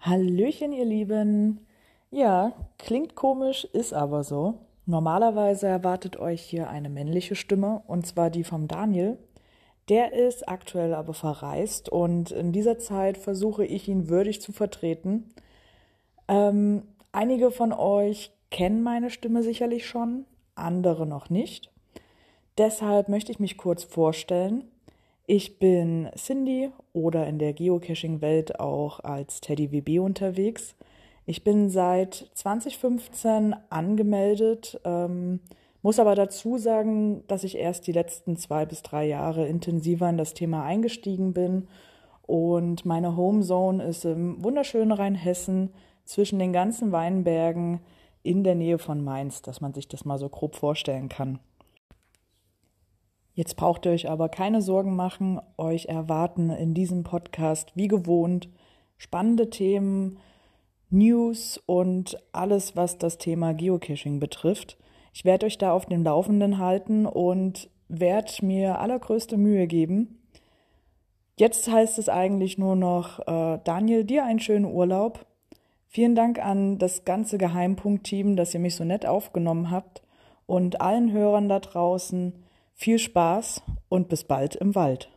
Hallöchen, ihr Lieben. Ja, klingt komisch, ist aber so. Normalerweise erwartet euch hier eine männliche Stimme, und zwar die vom Daniel. Der ist aktuell aber verreist und in dieser Zeit versuche ich ihn würdig zu vertreten. Ähm, einige von euch kennen meine Stimme sicherlich schon, andere noch nicht. Deshalb möchte ich mich kurz vorstellen. Ich bin Cindy oder in der Geocaching-Welt auch als Teddy WB unterwegs. Ich bin seit 2015 angemeldet, ähm, muss aber dazu sagen, dass ich erst die letzten zwei bis drei Jahre intensiver in das Thema eingestiegen bin. Und meine Homezone ist im wunderschönen Rheinhessen zwischen den ganzen Weinbergen in der Nähe von Mainz, dass man sich das mal so grob vorstellen kann. Jetzt braucht ihr euch aber keine Sorgen machen. Euch erwarten in diesem Podcast wie gewohnt spannende Themen, News und alles, was das Thema Geocaching betrifft. Ich werde euch da auf dem Laufenden halten und werde mir allergrößte Mühe geben. Jetzt heißt es eigentlich nur noch, äh, Daniel, dir einen schönen Urlaub. Vielen Dank an das ganze Geheimpunkt-Team, dass ihr mich so nett aufgenommen habt und allen Hörern da draußen viel Spaß und bis bald im Wald.